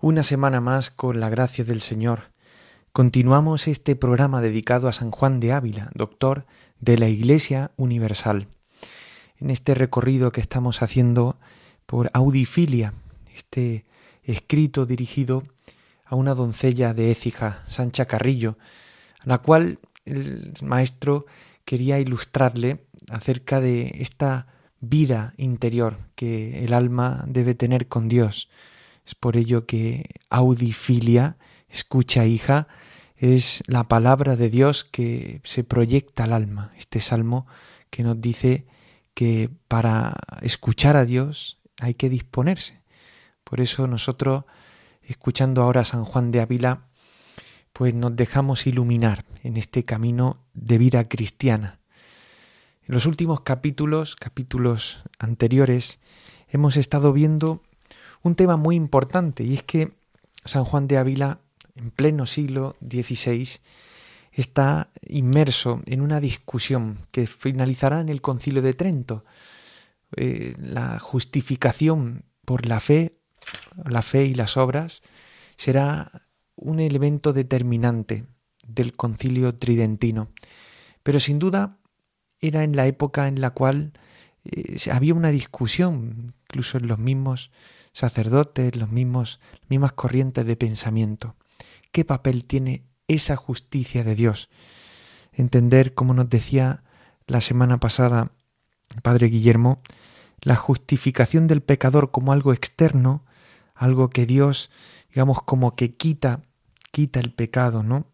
Una semana más, con la gracia del Señor, continuamos este programa dedicado a San Juan de Ávila, doctor de la Iglesia Universal. En este recorrido que estamos haciendo por Audifilia, este escrito dirigido a una doncella de Écija, Sancha Carrillo, a la cual el maestro quería ilustrarle acerca de esta vida interior que el alma debe tener con Dios, es por ello que audifilia, escucha hija, es la palabra de Dios que se proyecta al alma. Este salmo que nos dice que para escuchar a Dios hay que disponerse. Por eso nosotros, escuchando ahora a San Juan de Ávila, pues nos dejamos iluminar en este camino de vida cristiana. En los últimos capítulos, capítulos anteriores, hemos estado viendo un tema muy importante y es que San Juan de Ávila, en pleno siglo XVI, está inmerso en una discusión que finalizará en el Concilio de Trento. Eh, la justificación por la fe, la fe y las obras, será un elemento determinante del concilio tridentino. Pero sin duda era en la época en la cual eh, había una discusión, incluso en los mismos sacerdotes, los mismos, mismas corrientes de pensamiento. ¿Qué papel tiene esa justicia de Dios? Entender, como nos decía la semana pasada Padre Guillermo, la justificación del pecador como algo externo, algo que Dios, digamos, como que quita, quita el pecado, ¿no?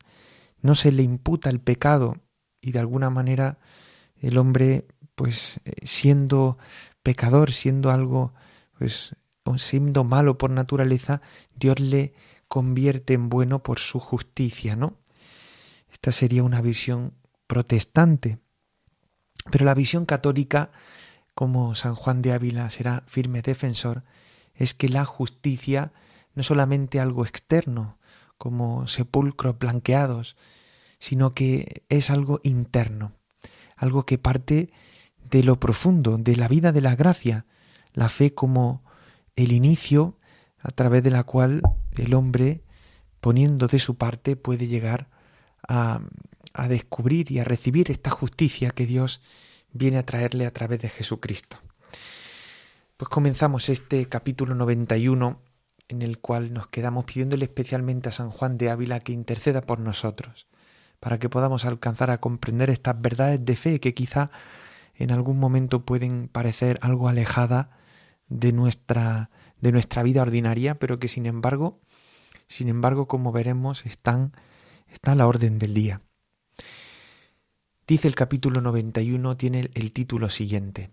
No se le imputa el pecado y de alguna manera el hombre, pues eh, siendo pecador, siendo algo, pues siendo malo por naturaleza, Dios le convierte en bueno por su justicia, ¿no? Esta sería una visión protestante. Pero la visión católica, como San Juan de Ávila será firme defensor, es que la justicia no es solamente algo externo, como sepulcros blanqueados, sino que es algo interno, algo que parte de lo profundo, de la vida de la gracia, la fe como el inicio a través de la cual el hombre, poniendo de su parte, puede llegar a, a descubrir y a recibir esta justicia que Dios viene a traerle a través de Jesucristo. Pues comenzamos este capítulo 91 en el cual nos quedamos pidiéndole especialmente a San Juan de Ávila que interceda por nosotros, para que podamos alcanzar a comprender estas verdades de fe que quizá en algún momento pueden parecer algo alejada de nuestra, de nuestra vida ordinaria, pero que sin embargo, sin embargo, como veremos, están, está a la orden del día. Dice el capítulo 91, tiene el título siguiente.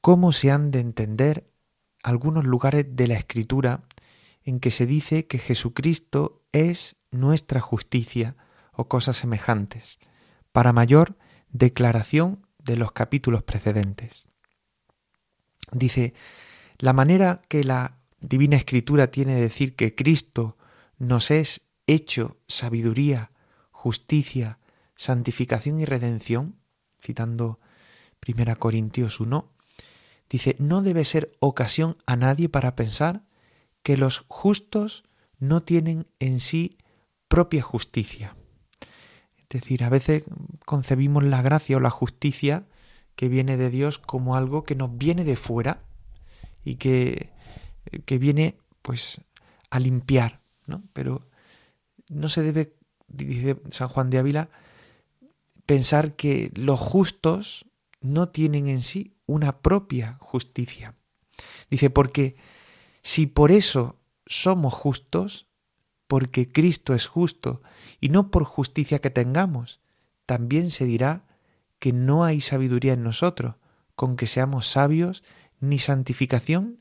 ¿Cómo se han de entender algunos lugares de la Escritura en que se dice que Jesucristo es nuestra justicia o cosas semejantes, para mayor declaración de los capítulos precedentes? Dice, la manera que la Divina Escritura tiene de decir que Cristo nos es hecho sabiduría, justicia, santificación y redención, citando 1 Corintios 1, dice, no debe ser ocasión a nadie para pensar que los justos no tienen en sí propia justicia. Es decir, a veces concebimos la gracia o la justicia que viene de Dios como algo que nos viene de fuera y que, que viene pues a limpiar, ¿no? Pero no se debe, dice San Juan de Ávila, pensar que los justos no tienen en sí una propia justicia. Dice, porque si por eso somos justos, porque Cristo es justo, y no por justicia que tengamos, también se dirá que no hay sabiduría en nosotros, con que seamos sabios, ni santificación,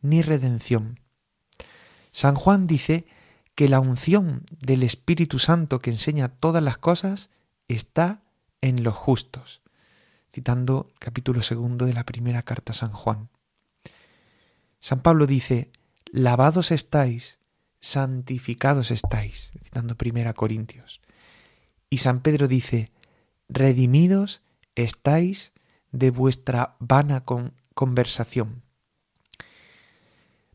ni redención. San Juan dice que la unción del Espíritu Santo que enseña todas las cosas está en los justos, citando capítulo segundo de la primera carta a San Juan. San Pablo dice, lavados estáis, santificados estáis, citando primera Corintios. Y San Pedro dice, redimidos estáis de vuestra vana conversación.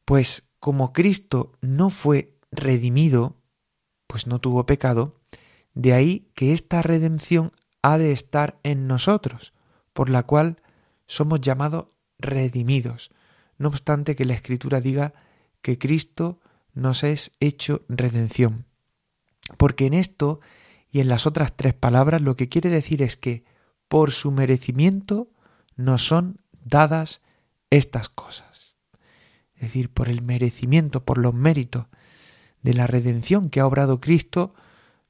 Pues como Cristo no fue redimido, pues no tuvo pecado, de ahí que esta redención ha de estar en nosotros, por la cual somos llamados redimidos, no obstante que la Escritura diga que Cristo nos es hecho redención. Porque en esto y en las otras tres palabras lo que quiere decir es que por su merecimiento nos son dadas estas cosas. Es decir, por el merecimiento, por los méritos de la redención que ha obrado Cristo,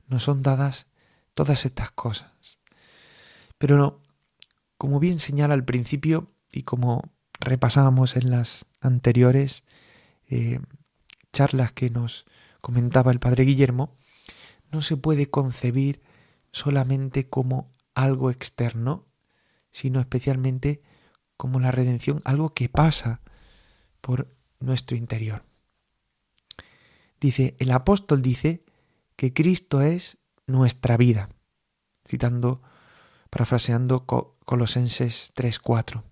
nos son dadas todas estas cosas. Pero no, como bien señala al principio y como repasábamos en las anteriores eh, charlas que nos comentaba el padre Guillermo, no se puede concebir solamente como algo externo, sino especialmente como la redención, algo que pasa por nuestro interior. Dice, el apóstol dice que Cristo es nuestra vida, citando, parafraseando Colosenses 3:4.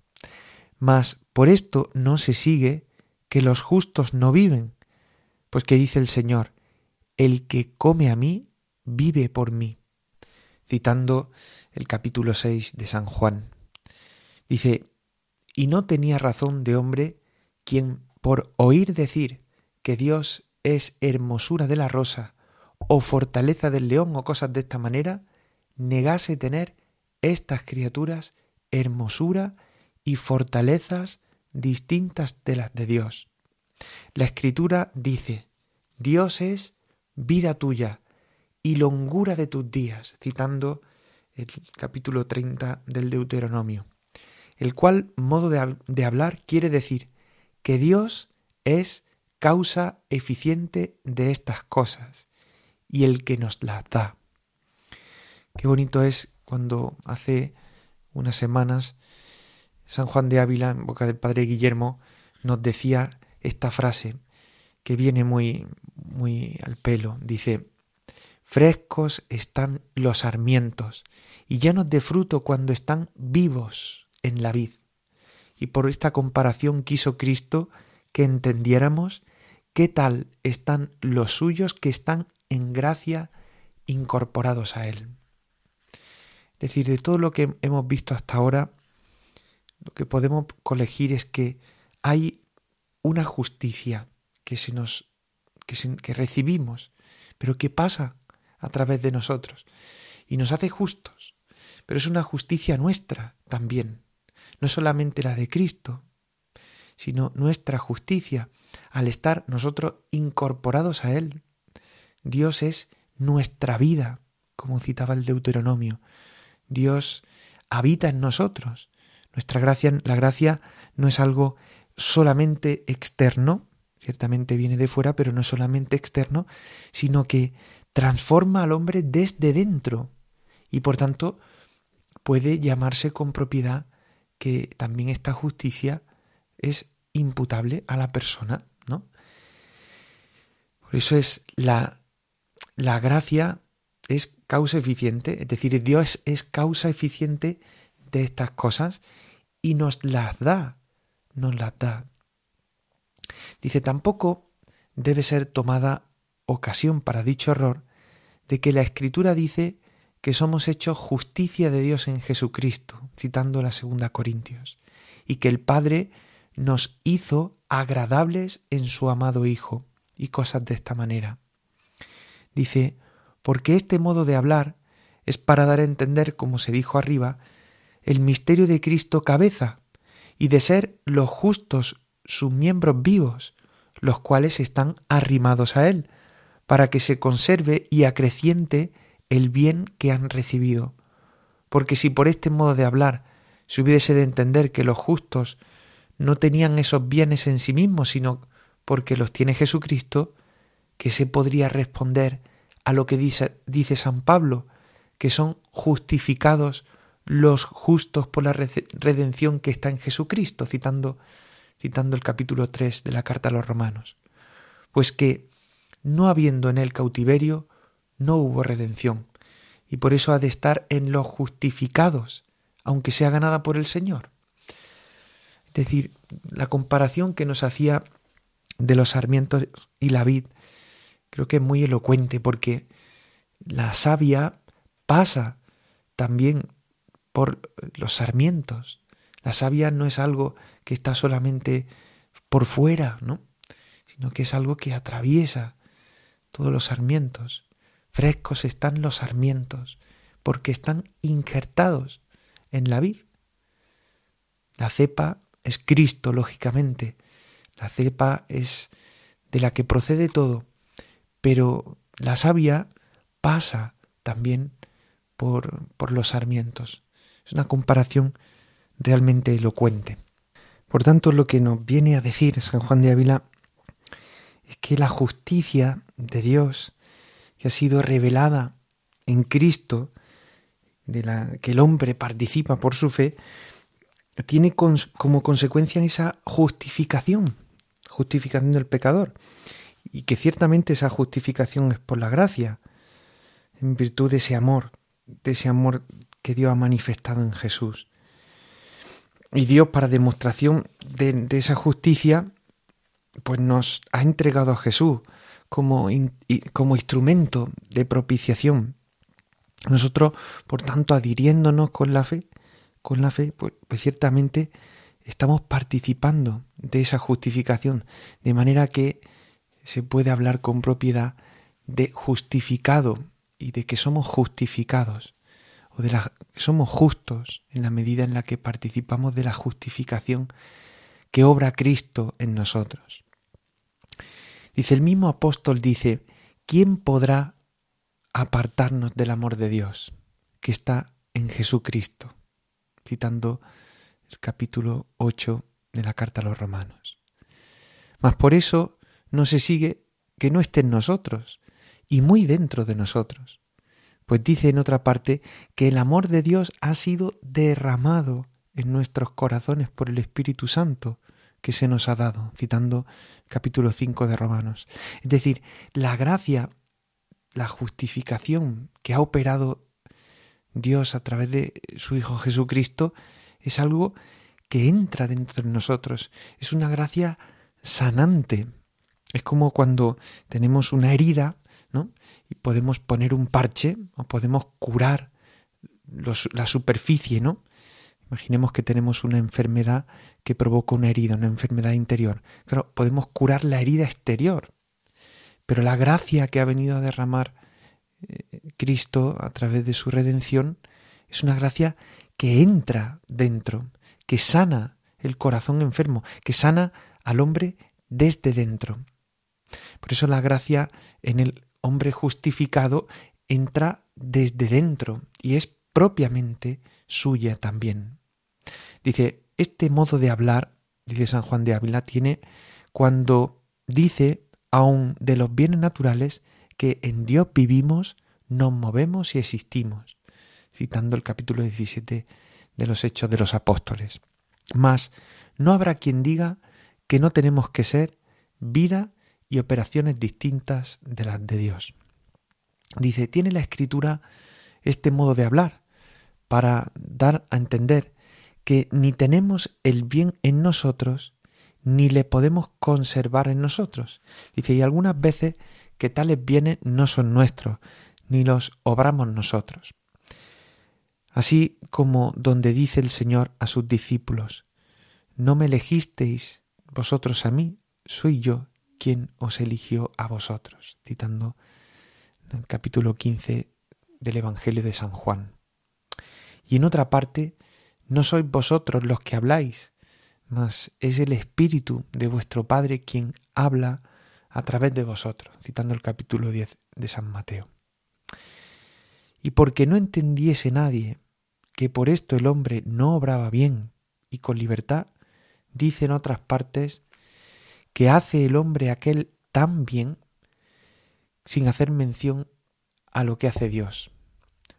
Mas por esto no se sigue que los justos no viven, pues que dice el Señor, el que come a mí, vive por mí, citando el capítulo 6 de San Juan. Dice, y no tenía razón de hombre quien por oír decir que Dios es hermosura de la rosa, o fortaleza del león, o cosas de esta manera, negase tener estas criaturas hermosura y fortalezas distintas de las de Dios. La escritura dice, Dios es vida tuya y longura de tus días, citando el capítulo 30 del Deuteronomio, el cual modo de, hablar quiere decir que Dios es causa eficiente de estas cosas y el que nos las da. Qué bonito es cuando hace unas semanas San Juan de Ávila, en boca del padre Guillermo, nos decía esta frase que viene muy muy al pelo. Dice, frescos están los sarmientos y llenos de fruto cuando están vivos en la vid. Y por esta comparación quiso Cristo que entendiéramos qué tal están los suyos que están en gracia incorporados a Él. Es decir, de todo lo que hemos visto hasta ahora, lo que podemos colegir es que hay una justicia que se nos que, que recibimos, pero que pasa a través de nosotros y nos hace justos. Pero es una justicia nuestra también, no solamente la de Cristo, sino nuestra justicia al estar nosotros incorporados a Él. Dios es nuestra vida, como citaba el Deuteronomio. Dios habita en nosotros. Nuestra gracia, la gracia no es algo solamente externo, ciertamente viene de fuera, pero no solamente externo, sino que transforma al hombre desde dentro y por tanto puede llamarse con propiedad que también esta justicia es imputable a la persona, ¿no? Por eso es la, la gracia es causa eficiente, es decir, Dios es causa eficiente de estas cosas y nos las da, nos las da. Dice, tampoco debe ser tomada ocasión para dicho error de que la Escritura dice que somos hechos justicia de Dios en Jesucristo, citando la segunda Corintios, y que el Padre nos hizo agradables en su amado Hijo, y cosas de esta manera. Dice, porque este modo de hablar es para dar a entender, como se dijo arriba, el misterio de Cristo cabeza, y de ser los justos sus miembros vivos, los cuales están arrimados a Él, para que se conserve y acreciente el bien que han recibido. Porque si por este modo de hablar se hubiese de entender que los justos no tenían esos bienes en sí mismos, sino porque los tiene Jesucristo, que se podría responder a lo que dice, dice San Pablo, que son justificados los justos por la redención que está en Jesucristo, citando, citando el capítulo 3 de la carta a los romanos. Pues que, no habiendo en él cautiverio, no hubo redención, y por eso ha de estar en los justificados, aunque sea ganada por el Señor. Es decir, la comparación que nos hacía de los sarmientos y la vid creo que es muy elocuente porque la savia pasa también por los sarmientos. La savia no es algo que está solamente por fuera, ¿no? sino que es algo que atraviesa todos los sarmientos. Frescos están los sarmientos, porque están injertados en la vid. La cepa es Cristo, lógicamente. La cepa es de la que procede todo, pero la savia pasa también por, por los sarmientos. Es una comparación realmente elocuente. Por tanto, lo que nos viene a decir San Juan de Ávila es que la justicia de Dios, que ha sido revelada en Cristo, de la que el hombre participa por su fe, tiene como consecuencia esa justificación, justificación del pecador, y que ciertamente esa justificación es por la gracia, en virtud de ese amor, de ese amor que Dios ha manifestado en Jesús. Y Dios, para demostración de, esa justicia, pues nos ha entregado a Jesús como, instrumento de propiciación. Nosotros, por tanto, adhiriéndonos con la fe, con la fe, pues, pues ciertamente estamos participando de esa justificación, de manera que se puede hablar con propiedad de justificado y de que somos justificados o de la somos justos en la medida en la que participamos de la justificación que obra Cristo en nosotros. Dice el mismo apóstol dice, ¿quién podrá apartarnos del amor de Dios que está en Jesucristo? citando el capítulo 8 de la carta a los romanos. Mas por eso no se sigue que no esté en nosotros y muy dentro de nosotros. Pues dice en otra parte que el amor de Dios ha sido derramado en nuestros corazones por el Espíritu Santo que se nos ha dado, citando capítulo 5 de Romanos. Es decir, la gracia, la justificación que ha operado Dios a través de su Hijo Jesucristo es algo que entra dentro de nosotros, es una gracia sanante. Es como cuando tenemos una herida, ¿no? Y podemos poner un parche o podemos curar la superficie, ¿no? Imaginemos que tenemos una enfermedad que provoca una herida, una enfermedad interior. Claro, podemos curar la herida exterior, pero la gracia que ha venido a derramar eh, Cristo a través de su redención es una gracia que entra dentro, que sana el corazón enfermo, que sana al hombre desde dentro. Por eso la gracia en el hombre justificado entra desde dentro y es propiamente suya también. Dice, este modo de hablar, dice San Juan de Ávila, tiene cuando dice aun de los bienes naturales que en Dios vivimos, nos movemos y existimos, citando el capítulo 17 de los Hechos de los Apóstoles. Mas no habrá quien diga que no tenemos que ser vida y operaciones distintas de las de Dios. Dice, tiene la escritura este modo de hablar para dar a entender que ni tenemos el bien en nosotros, ni le podemos conservar en nosotros. Dice, y algunas veces que tales bienes no son nuestros, ni los obramos nosotros. Así como donde dice el Señor a sus discípulos, no me elegisteis vosotros a mí, soy yo quien os eligió a vosotros, citando el capítulo 15 del Evangelio de San Juan. Y en otra parte, no sois vosotros los que habláis, mas es el Espíritu de vuestro Padre quien habla a través de vosotros, citando el capítulo 10 de San Mateo. Y porque no entendiese nadie que por esto el hombre no obraba bien y con libertad, dice en otras partes que hace el hombre aquel tan bien sin hacer mención a lo que hace Dios.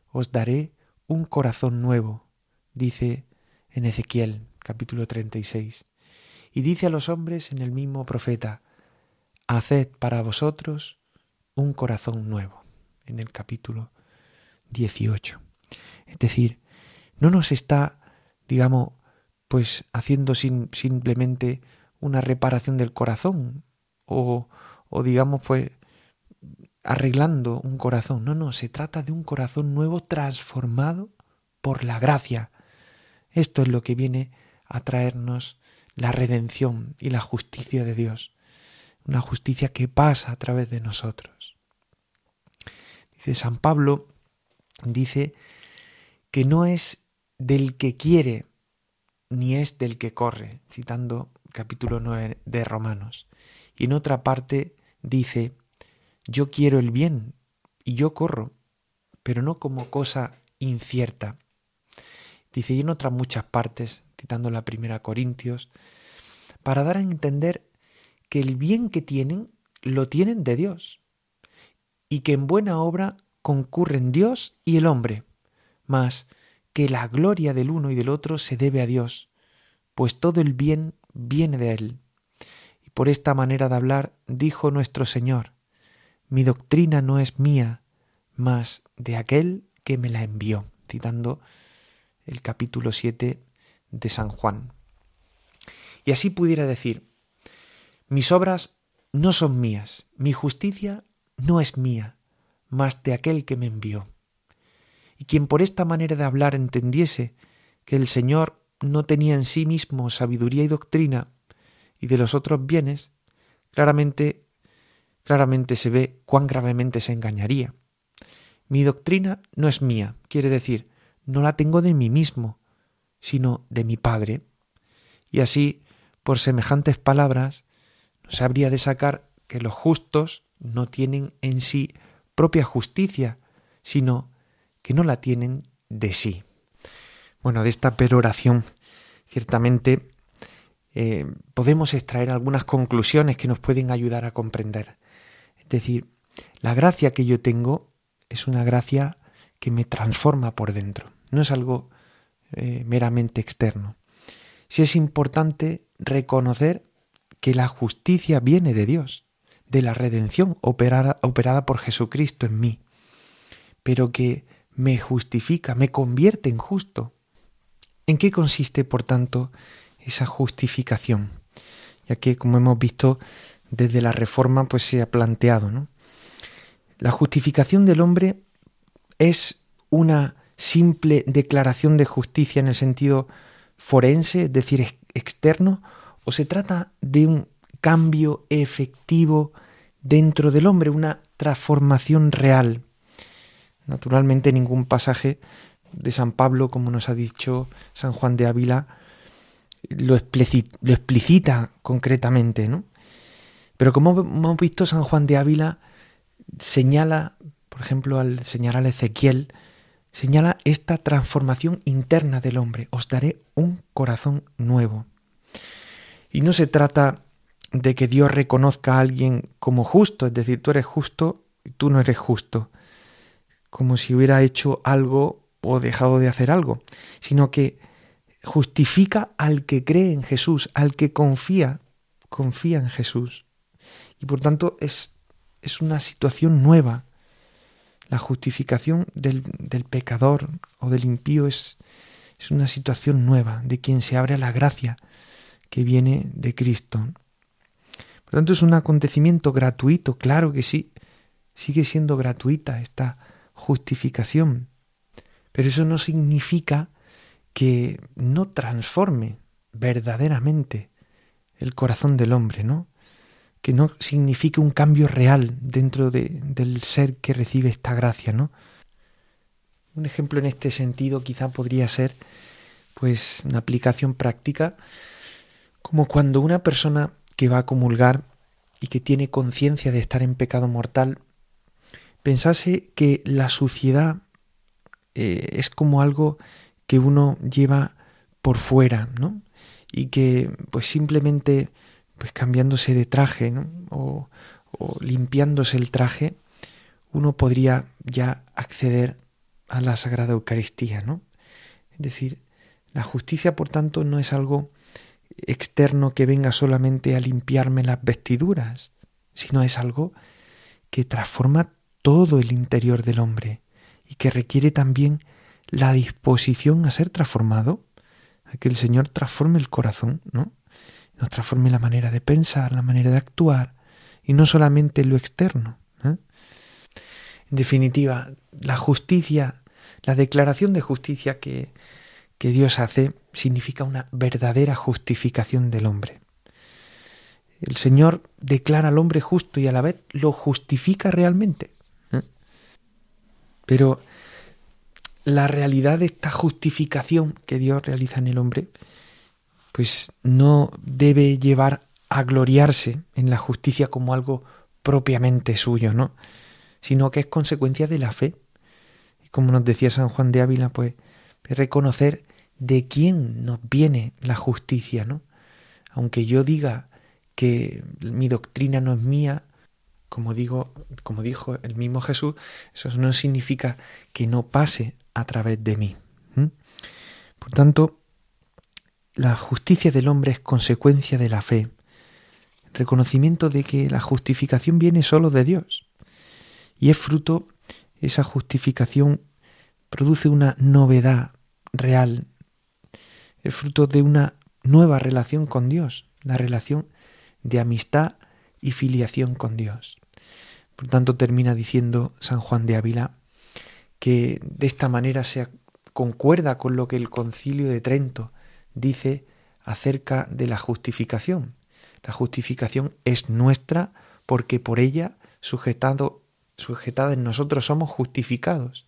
Os daré un corazón nuevo, dice en Ezequiel capítulo 36. Y dice a los hombres en el mismo profeta, Haced para vosotros un corazón nuevo, en el capítulo 18. Es decir, no nos está, digamos, pues haciendo simplemente una reparación del corazón o, o digamos, pues arreglando un corazón. No, no, se trata de un corazón nuevo transformado por la gracia. Esto es lo que viene a traernos la redención y la justicia de Dios. Una justicia que pasa a través de nosotros. Dice San Pablo, dice que no es del que quiere, ni es del que corre, citando capítulo 9 de Romanos. Y en otra parte dice, yo quiero el bien y yo corro, pero no como cosa incierta. Dice, y en otras muchas partes, citando la primera Corintios, para dar a entender que el bien que tienen lo tienen de Dios y que en buena obra concurren Dios y el hombre, mas que la gloria del uno y del otro se debe a Dios, pues todo el bien viene de Él. Y por esta manera de hablar dijo nuestro Señor, mi doctrina no es mía, mas de aquel que me la envió, citando el capítulo 7 de San Juan. Y así pudiera decir, mis obras no son mías, mi justicia no es mía, mas de aquel que me envió. Y quien por esta manera de hablar entendiese que el Señor no tenía en sí mismo sabiduría y doctrina, y de los otros bienes, claramente claramente se ve cuán gravemente se engañaría. Mi doctrina no es mía, quiere decir, no la tengo de mí mismo, sino de mi Padre. Y así, por semejantes palabras, se habría de sacar que los justos no tienen en sí propia justicia, sino que no la tienen de sí. Bueno, de esta peroración, ciertamente eh, podemos extraer algunas conclusiones que nos pueden ayudar a comprender decir, la gracia que yo tengo es una gracia que me transforma por dentro, no es algo eh, meramente externo. Si es importante reconocer que la justicia viene de Dios, de la redención operada, operada por Jesucristo en mí, pero que me justifica, me convierte en justo. ¿En qué consiste, por tanto, esa justificación? Ya que, como hemos visto, desde la Reforma pues se ha planteado. ¿no? La justificación del hombre es una simple declaración de justicia en el sentido forense, es decir, externo, o se trata de un cambio efectivo dentro del hombre, una transformación real. Naturalmente ningún pasaje de San Pablo, como nos ha dicho San Juan de Ávila, lo, lo explicita concretamente, ¿no? Pero como hemos visto, San Juan de Ávila señala, por ejemplo, al señalar a Ezequiel, señala esta transformación interna del hombre. Os daré un corazón nuevo. Y no se trata de que Dios reconozca a alguien como justo, es decir, tú eres justo y tú no eres justo, como si hubiera hecho algo o dejado de hacer algo, sino que justifica al que cree en Jesús, al que confía, confía en Jesús. Y por tanto es, es una situación nueva. La justificación del, del pecador o del impío es, es una situación nueva de quien se abre a la gracia que viene de Cristo. Por tanto, es un acontecimiento gratuito, claro que sí, sigue siendo gratuita esta justificación, pero eso no significa que no transforme verdaderamente el corazón del hombre, ¿no? que no signifique un cambio real dentro de, del ser que recibe esta gracia, ¿no? Un ejemplo en este sentido quizá podría ser pues una aplicación práctica como cuando una persona que va a comulgar y que tiene conciencia de estar en pecado mortal pensase que la suciedad eh, es como algo que uno lleva por fuera, ¿no? Y que pues simplemente pues cambiándose de traje o, limpiándose el traje, uno podría ya acceder a la Sagrada Eucaristía, ¿no? Es decir, la justicia, por tanto, no es algo externo que venga solamente a limpiarme las vestiduras, sino es algo que transforma todo el interior del hombre y que requiere también la disposición a ser transformado, a que el Señor transforme el corazón, ¿no? Nos transforme la manera de pensar, la manera de actuar, y no solamente lo externo. ¿eh? En definitiva, la justicia, la declaración de justicia que, que Dios hace significa una verdadera justificación del hombre. El Señor declara al hombre justo y a la vez lo justifica realmente. Pero la realidad de esta justificación que Dios realiza en el hombre, pues no debe llevar a gloriarse en la justicia como algo propiamente suyo, ¿no? Sino que es consecuencia de la fe. Y como nos decía San Juan de Ávila, pues reconocer de quién nos viene la justicia, ¿no? Aunque yo diga que mi doctrina no es mía, como digo, como dijo el mismo Jesús, eso no significa que no pase a través de mí. Por tanto, la justicia del hombre es consecuencia de la fe, reconocimiento de que la justificación viene solo de Dios. Y es fruto, esa justificación produce una novedad real, es fruto de una nueva relación con Dios, la relación de amistad y filiación con Dios. Por tanto, termina diciendo San Juan de Ávila que de esta manera se concuerda con lo que el concilio de Trento dice acerca de la justificación. La justificación es nuestra porque por ella, sujetado, sujetada en nosotros, somos justificados.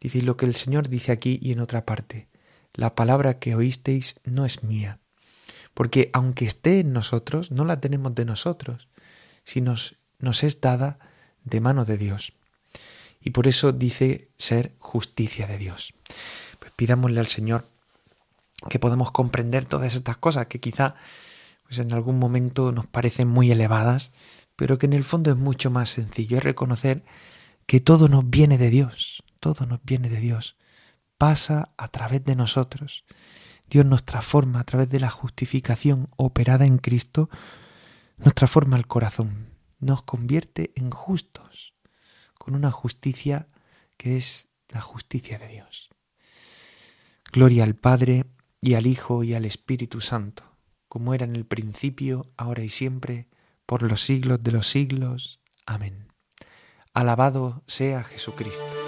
Dice lo que el Señor dice aquí y en otra parte. La palabra que oísteis no es mía, porque aunque esté en nosotros, no la tenemos de nosotros, sino nos es dada de mano de Dios. Y por eso dice ser justicia de Dios. Pues pidámosle al Señor que podamos comprender todas estas cosas que quizá pues en algún momento nos parecen muy elevadas, pero que en el fondo es mucho más sencillo, es reconocer que todo nos viene de Dios, todo nos viene de Dios, pasa a través de nosotros. Dios nos transforma a través de la justificación operada en Cristo, nos transforma el corazón, nos convierte en justos, con una justicia que es la justicia de Dios. Gloria al Padre y al Hijo y al Espíritu Santo, como era en el principio, ahora y siempre, por los siglos de los siglos. Amén. Alabado sea Jesucristo.